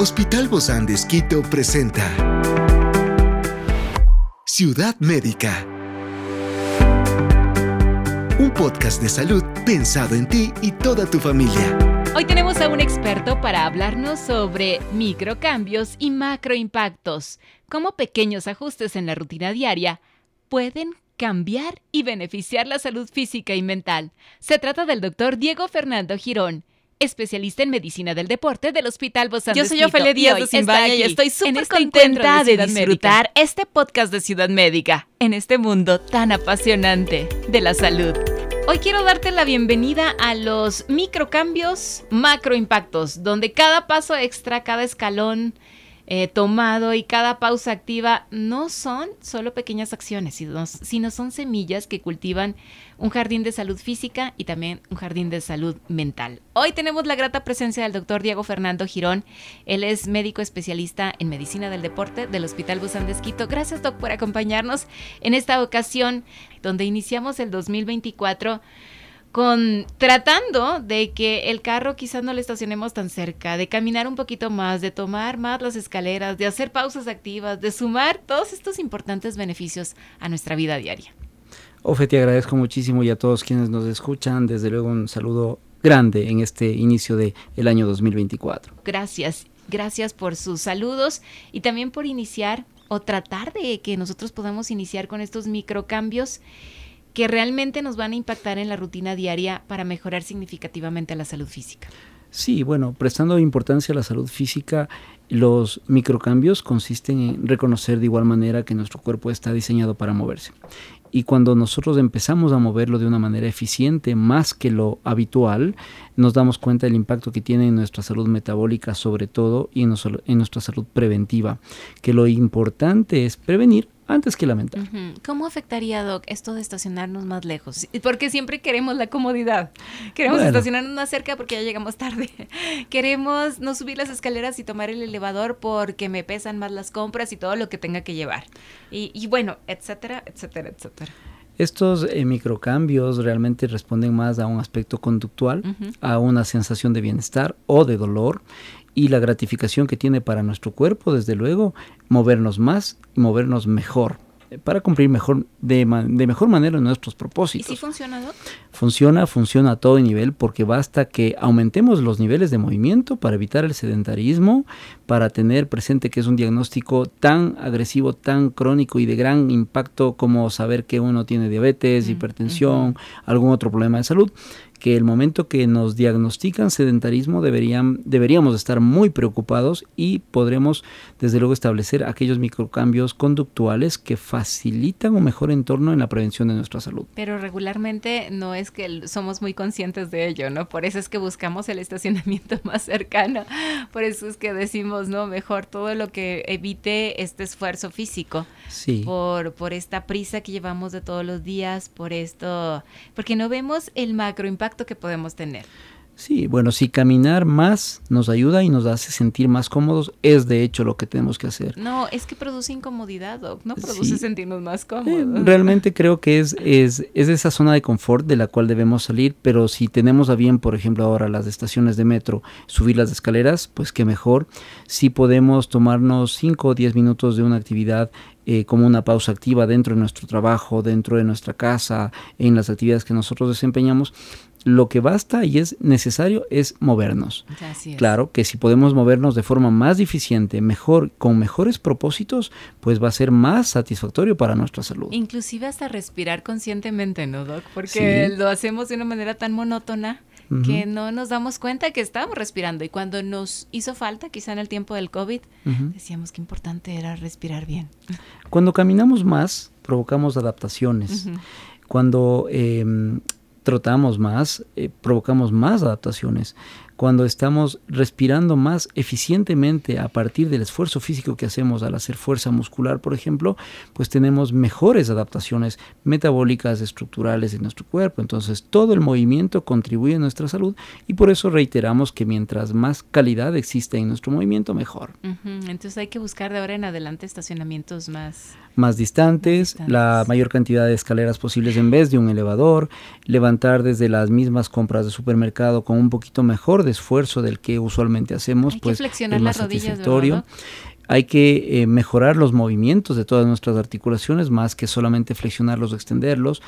Hospital Bozán de Esquito presenta Ciudad Médica. Un podcast de salud pensado en ti y toda tu familia. Hoy tenemos a un experto para hablarnos sobre microcambios y macroimpactos, cómo pequeños ajustes en la rutina diaria pueden cambiar y beneficiar la salud física y mental. Se trata del doctor Diego Fernando Girón, especialista en medicina del deporte del Hospital Bozán Yo soy Ofelia Díaz de Zimbaya y estoy súper este contenta de, de disfrutar este podcast de Ciudad Médica en este mundo tan apasionante de la salud. Hoy quiero darte la bienvenida a los microcambios, macroimpactos, donde cada paso extra, cada escalón eh, tomado y cada pausa activa no son solo pequeñas acciones, sino, son semillas que cultivan un jardín de salud física y también un jardín de salud mental. Hoy tenemos la grata presencia del doctor Diego Fernando Girón. Él es médico especialista en medicina del deporte del Hospital Busan de Esquito. Gracias, doc, por acompañarnos en esta ocasión donde iniciamos el 2024 con tratando de que el carro quizás no le estacionemos tan cerca, de caminar un poquito más, de tomar más las escaleras, de hacer pausas activas, de sumar todos estos importantes beneficios a nuestra vida diaria. Ofe, te agradezco muchísimo y a todos quienes nos escuchan, desde luego un saludo grande en este inicio del el año 2024. Gracias, gracias por sus saludos y también por iniciar o tratar de que nosotros podamos iniciar con estos microcambios que realmente nos van a impactar en la rutina diaria para mejorar significativamente la salud física. Sí, bueno, prestando importancia a la salud física, los microcambios consisten en reconocer de igual manera que nuestro cuerpo está diseñado para moverse. Y cuando nosotros empezamos a moverlo de una manera eficiente, más que lo habitual, nos damos cuenta del impacto que tiene en nuestra salud metabólica sobre todo y en, nuestra salud preventiva. Que lo importante es prevenir antes que lamentar. ¿Cómo afectaría, Doc, esto de estacionarnos más lejos? Porque siempre queremos la comodidad. Queremos estacionarnos más cerca porque ya llegamos tarde. queremos no subir las escaleras y tomar el elevador porque me pesan más las compras y todo lo que tenga que llevar. Y, bueno, etcétera, etcétera, etcétera. Estos eh, microcambios realmente responden más a un aspecto conductual, a una sensación de bienestar o de dolor y la gratificación que tiene para nuestro cuerpo, desde luego, movernos más y movernos mejor para cumplir mejor de, de, mejor manera nuestros propósitos. ¿Y si funciona, Doc? Funciona, funciona a todo nivel porque basta que aumentemos los niveles de movimiento para evitar el sedentarismo, para tener presente que es un diagnóstico tan agresivo, tan crónico y de gran impacto como saber que uno tiene diabetes, hipertensión, algún otro problema de salud que el momento que nos diagnostican sedentarismo deberían, deberíamos estar muy preocupados y podremos desde luego establecer aquellos microcambios conductuales que facilitan un mejor entorno en la prevención de nuestra salud. Pero regularmente no es que somos muy conscientes de ello, ¿no? Por eso es que buscamos el estacionamiento más cercano, por eso es que decimos, ¿no? Mejor todo lo que evite este esfuerzo físico. Sí. Por, por esta prisa que llevamos de todos los días, por esto, porque no vemos el macroimpacto que podemos tener. Sí, bueno, si caminar más nos ayuda y nos hace sentir más cómodos, es de hecho lo que tenemos que hacer. No, es que produce incomodidad, no produce sentirnos más cómodos. realmente creo que es, es, es esa zona de confort de la cual debemos salir, pero si tenemos a bien, por ejemplo, ahora las estaciones de metro, subir las escaleras, pues qué mejor. Si podemos tomarnos 5 o 10 minutos de una actividad eh, como una pausa activa dentro de nuestro trabajo, dentro de nuestra casa, en las actividades que nosotros desempeñamos, lo que basta y es necesario es movernos. Claro que si podemos movernos de forma más eficiente, mejor, con mejores propósitos, pues va a ser más satisfactorio para nuestra salud. Inclusive hasta respirar conscientemente, ¿no, Doc? Porque lo hacemos de una manera tan monótona que no nos damos cuenta que estábamos respirando y cuando nos hizo falta, quizá en el tiempo del COVID, decíamos que importante era respirar bien. Cuando caminamos más, provocamos adaptaciones. Cuando em, trotamos más, eh, provocamos más adaptaciones cuando estamos respirando más eficientemente a partir del esfuerzo físico que hacemos al hacer fuerza muscular, por ejemplo, pues tenemos mejores adaptaciones metabólicas, estructurales en nuestro cuerpo. Entonces todo el movimiento contribuye a nuestra salud y por eso reiteramos que mientras más calidad existe en nuestro movimiento, mejor. Entonces hay que buscar de ahora en adelante estacionamientos más... Más distantes, la mayor cantidad de escaleras posibles en vez de un elevador, levantar levantar desde las mismas compras de supermercado con un poquito mejor de esfuerzo del que usualmente hacemos, Hay pues que flexionar las rodillas, hay que eh, mejorar los movimientos de todas nuestras articulaciones más que solamente flexionarlos o extenderlos.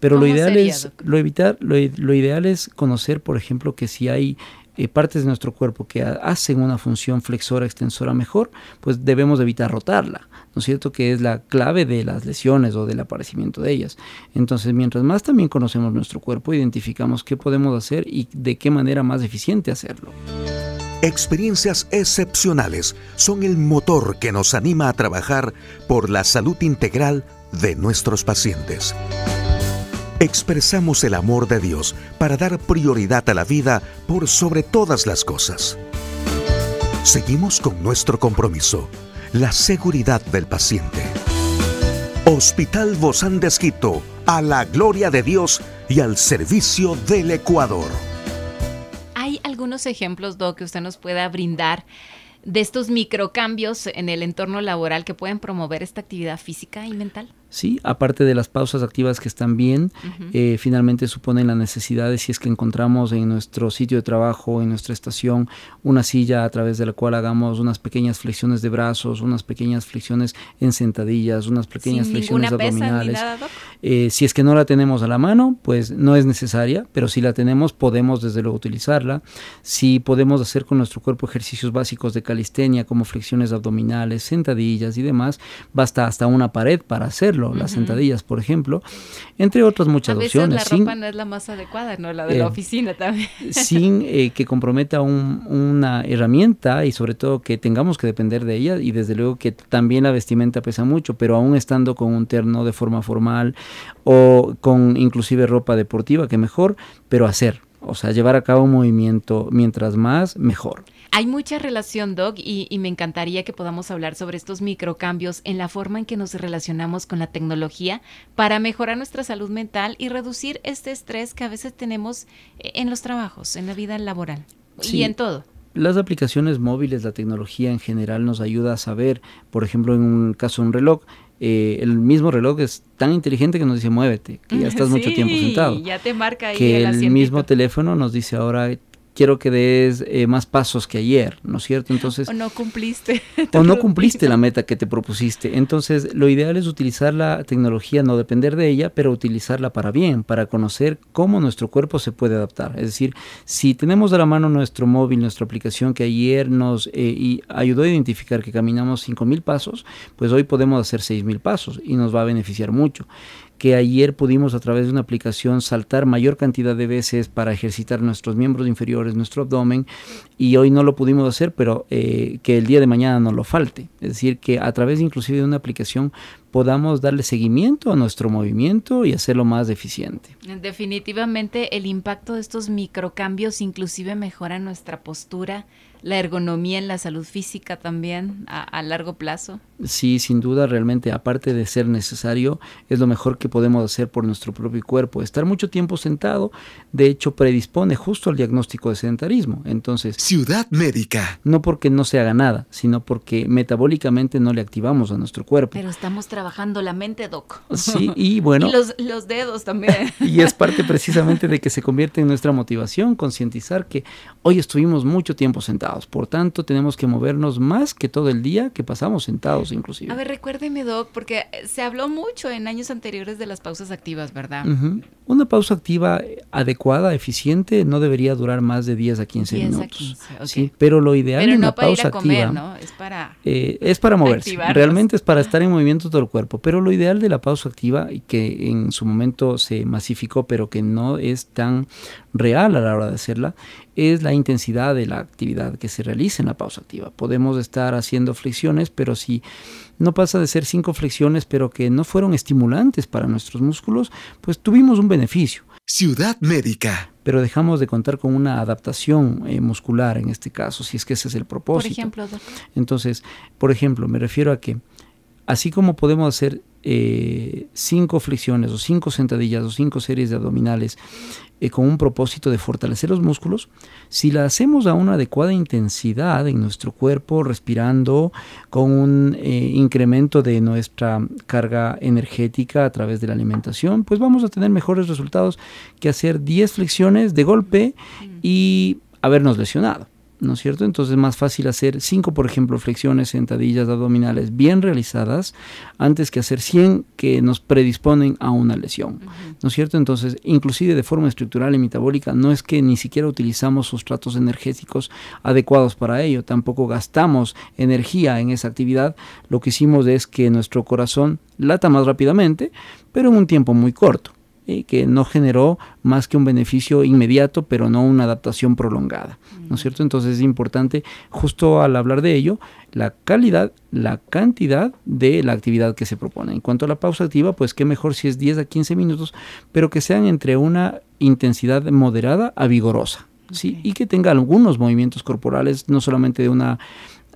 Pero lo ideal es lo evitar, lo, ideal es conocer, por ejemplo, que si hay eh, partes de nuestro cuerpo que hacen una función flexora extensora mejor, pues debemos evitar rotarla, ¿no es cierto? Que es la clave de las lesiones o del aparecimiento de ellas. Entonces, mientras más también conocemos nuestro cuerpo, identificamos qué podemos hacer y de qué manera más eficiente hacerlo. Experiencias excepcionales son el motor que nos anima a trabajar por la salud integral de nuestros pacientes. Expresamos el amor de Dios para dar prioridad a la vida por sobre todas las cosas. Seguimos con nuestro compromiso, la seguridad del paciente. Hospital Bozán de Esquito, a la gloria de Dios y al servicio del Ecuador algunos ejemplos, Doc, que usted nos pueda brindar de estos microcambios en el entorno laboral que pueden promover esta actividad física y mental? Sí, aparte de las pausas activas que están bien, eh, finalmente suponen la necesidad de si es que encontramos en nuestro sitio de trabajo, en nuestra estación, una silla a través de la cual hagamos unas pequeñas flexiones de brazos, unas pequeñas flexiones en sentadillas, unas pequeñas flexiones abdominales. Eh, si es que no la tenemos a la mano, pues no es necesaria, pero si la tenemos podemos desde luego utilizarla. Si podemos hacer con nuestro cuerpo ejercicios básicos de calistenia como flexiones abdominales, sentadillas y demás, basta hasta una pared para hacerlo las sentadillas, por ejemplo, entre otras muchas a veces opciones. La ropa no es la más adecuada, ¿no? La de la eh, oficina también. Sin eh, que comprometa una herramienta y sobre todo que tengamos que depender de ella y desde luego que también la vestimenta pesa mucho, pero aún estando con un terno de forma formal o con inclusive ropa deportiva, que mejor, pero hacer, o sea, llevar a cabo un movimiento mientras más, mejor. Hay mucha relación, Doc, y, me encantaría que podamos hablar sobre estos microcambios en la forma en que nos relacionamos con la tecnología para mejorar nuestra salud mental y reducir este estrés que a veces tenemos eh, en los trabajos, en la vida laboral y en todo. Las aplicaciones móviles, la tecnología en general nos ayuda a saber, por ejemplo, en un caso un reloj, eh, el mismo reloj es tan inteligente que nos dice muévete, que ya estás mucho tiempo sentado. Ya te marca ahí que el mismo teléfono nos dice ahora quiero que des eh, más pasos que ayer, ¿no es cierto? Entonces, o no cumpliste. O no cumpliste la meta que te propusiste. Entonces, lo ideal es utilizar la tecnología, no depender de ella, pero utilizarla para bien, para conocer cómo nuestro cuerpo se puede adaptar. Es decir, si tenemos de la mano nuestro móvil, nuestra aplicación que ayer nos eh, ayudó a identificar que caminamos 5.000 pasos, pues hoy podemos hacer 6.000 pasos y nos va a beneficiar mucho que ayer pudimos a través de una aplicación saltar mayor cantidad de veces para ejercitar nuestros miembros inferiores, nuestro abdomen, y hoy no lo pudimos hacer, pero eh, que el día de mañana no lo falte. Es decir, que a través inclusive de una aplicación podamos darle seguimiento a nuestro movimiento y hacerlo más eficiente. Definitivamente el impacto de estos microcambios inclusive mejora nuestra postura, la ergonomía en la salud física también a, largo plazo. Sí, sin duda, realmente, aparte de ser necesario, es lo mejor que podemos hacer por nuestro propio cuerpo. Estar mucho tiempo sentado, de hecho, predispone justo al diagnóstico de sedentarismo. Entonces, Ciudad Médica. No porque no se haga nada, sino porque metabólicamente no le activamos a nuestro cuerpo. Pero estamos trabajando la mente, Doc. Sí, y bueno. y los, los dedos también. y es parte precisamente de que se convierte en nuestra motivación, concientizar que hoy estuvimos mucho tiempo sentados por tanto, tenemos que movernos más que todo el día que pasamos sentados inclusive. A ver, recuérdeme, Doc, porque se habló mucho en años anteriores de las pausas activas, ¿verdad? Una pausa activa adecuada, eficiente, no debería durar más de 10 a 15 minutos. sí, pero lo ideal en una pausa activa ¿no? es para eh, es para moverse. Realmente es para estar en movimiento todo el cuerpo. Pero lo ideal de la pausa activa y que en su momento se masificó, pero que no es tan real a la hora de hacerla, es la intensidad de la actividad que se realiza en la pausa activa. Podemos estar haciendo flexiones, pero si no pasa de ser cinco flexiones, pero que no fueron estimulantes para nuestros músculos, pues tuvimos un beneficio. Ciudad médica. Pero dejamos de contar con una adaptación eh, muscular en este caso, si es que ese es el propósito. Por ejemplo, Entonces, por ejemplo, me refiero a que así como podemos hacer eh, cinco flexiones o cinco sentadillas o cinco series de abdominales eh, con un propósito de fortalecer los músculos, si la hacemos a una adecuada intensidad en nuestro cuerpo, respirando con un eh, incremento de nuestra carga energética a través de la alimentación, pues vamos a tener mejores resultados que hacer 10 flexiones de golpe y habernos lesionado. ¿No es cierto? Entonces es más fácil hacer 5, por ejemplo, flexiones, sentadillas abdominales bien realizadas antes que hacer 100 que nos predisponen a una lesión, ¿no es cierto? Entonces, inclusive de forma estructural y metabólica, no es que ni siquiera utilizamos sustratos energéticos adecuados para ello, tampoco gastamos energía en esa actividad, lo que hicimos es que nuestro corazón lata más rápidamente, pero en un tiempo muy corto que no generó más que un beneficio inmediato, pero no una adaptación prolongada, ¿no es cierto? Entonces es importante, justo al hablar de ello, la calidad, la cantidad de la actividad que se propone. En cuanto a la pausa activa, pues qué mejor si es 10 a 15 minutos, pero que sean entre una intensidad moderada a vigorosa, ¿sí? Y que tenga algunos movimientos corporales, no solamente de una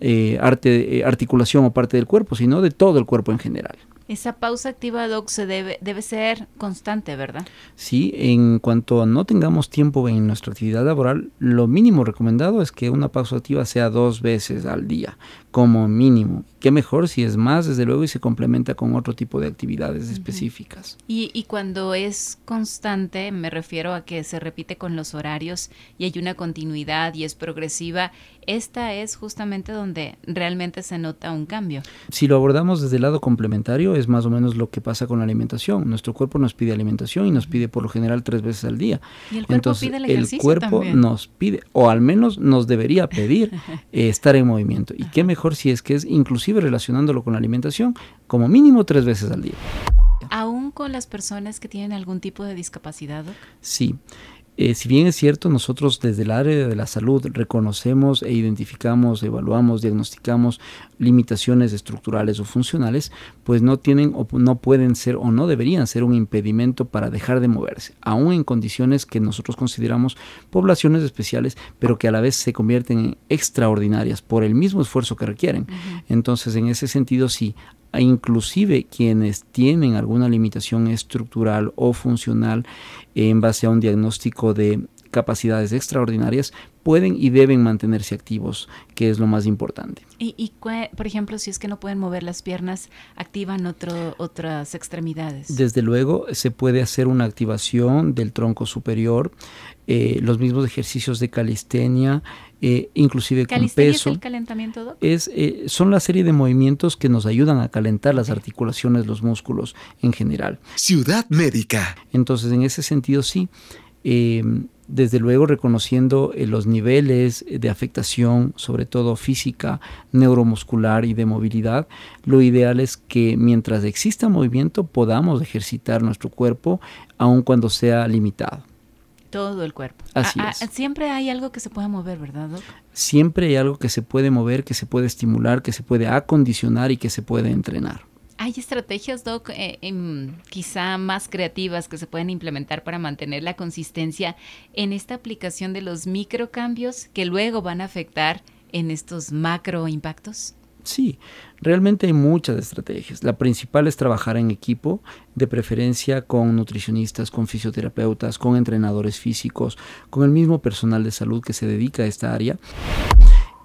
eh, arte, eh, articulación o parte del cuerpo, sino de todo el cuerpo en general. Esa pausa activa, Doc, se debe, debe ser constante, ¿verdad? Sí, en cuanto no tengamos tiempo en nuestra actividad laboral, lo mínimo recomendado es que una pausa activa sea dos veces al día, como mínimo. Qué mejor si es más, desde luego, y se complementa con otro tipo de actividades específicas. Y, y cuando es constante, me refiero a que se repite con los horarios y hay una continuidad y es progresiva, esta es justamente donde realmente se nota un cambio. Si lo abordamos desde el lado complementario, es más o menos lo que pasa con la alimentación. Nuestro cuerpo nos pide alimentación y nos pide por lo general tres veces al día. Y el cuerpo Entonces, pide el ejercicio El cuerpo nos pide, o al menos nos debería pedir, eh, estar en movimiento. Y qué mejor si es que es inclusive relacionándolo con la alimentación, como mínimo tres veces al día. ¿Aún con las personas que tienen algún tipo de discapacidad? Sí. Eh, si bien es cierto, nosotros desde el área de la salud reconocemos e identificamos, evaluamos, diagnosticamos limitaciones estructurales o funcionales, pues no tienen o no pueden ser o no deberían ser un impedimento para dejar de moverse, aún en condiciones que nosotros consideramos poblaciones especiales, pero que a la vez se convierten en extraordinarias por el mismo esfuerzo que requieren. Entonces, en ese sentido, sí, inclusive quienes tienen alguna limitación estructural o funcional en base a un diagnóstico de capacidades extraordinarias pueden y deben mantenerse activos, que es lo más importante. Y, por ejemplo, si es que no pueden mover las piernas, activan otro, otras extremidades. Desde luego, se puede hacer una activación del tronco superior, eh, los mismos ejercicios de calistenia, eh, inclusive con peso. es el calentamiento, Es, eh, son la serie de movimientos que nos ayudan a calentar las articulaciones, los músculos en general. Ciudad Médica. Entonces, en ese sentido, sí desde luego reconociendo eh, los niveles de afectación, sobre todo física, neuromuscular y de movilidad, lo ideal es que mientras exista movimiento podamos ejercitar nuestro cuerpo, aun cuando sea limitado. Todo el cuerpo. Así es. Siempre hay algo que se pueda mover, ¿verdad, Siempre hay algo que se puede mover, que se puede estimular, que se puede acondicionar y que se puede entrenar. ¿Hay estrategias, Doc, eh, em, quizá más creativas que se pueden implementar para mantener la consistencia en esta aplicación de los microcambios que luego van a afectar en estos macro impactos? Sí, realmente hay muchas estrategias. La principal es trabajar en equipo, de preferencia con nutricionistas, con fisioterapeutas, con entrenadores físicos, con el mismo personal de salud que se dedica a esta área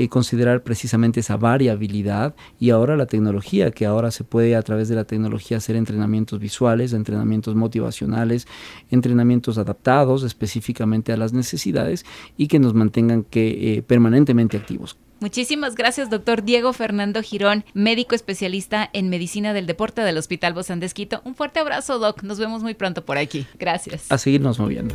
eh, considerar precisamente esa variabilidad y ahora la tecnología, que ahora se puede a través de la tecnología hacer entrenamientos visuales, entrenamientos motivacionales, entrenamientos adaptados específicamente a las necesidades y que nos mantengan que, eh, permanentemente activos. Muchísimas gracias, doctor Diego Fernando Girón, médico especialista en medicina del deporte del Hospital Bozán de Un fuerte abrazo, doc. Nos vemos muy pronto por aquí. Gracias. A seguirnos moviendo.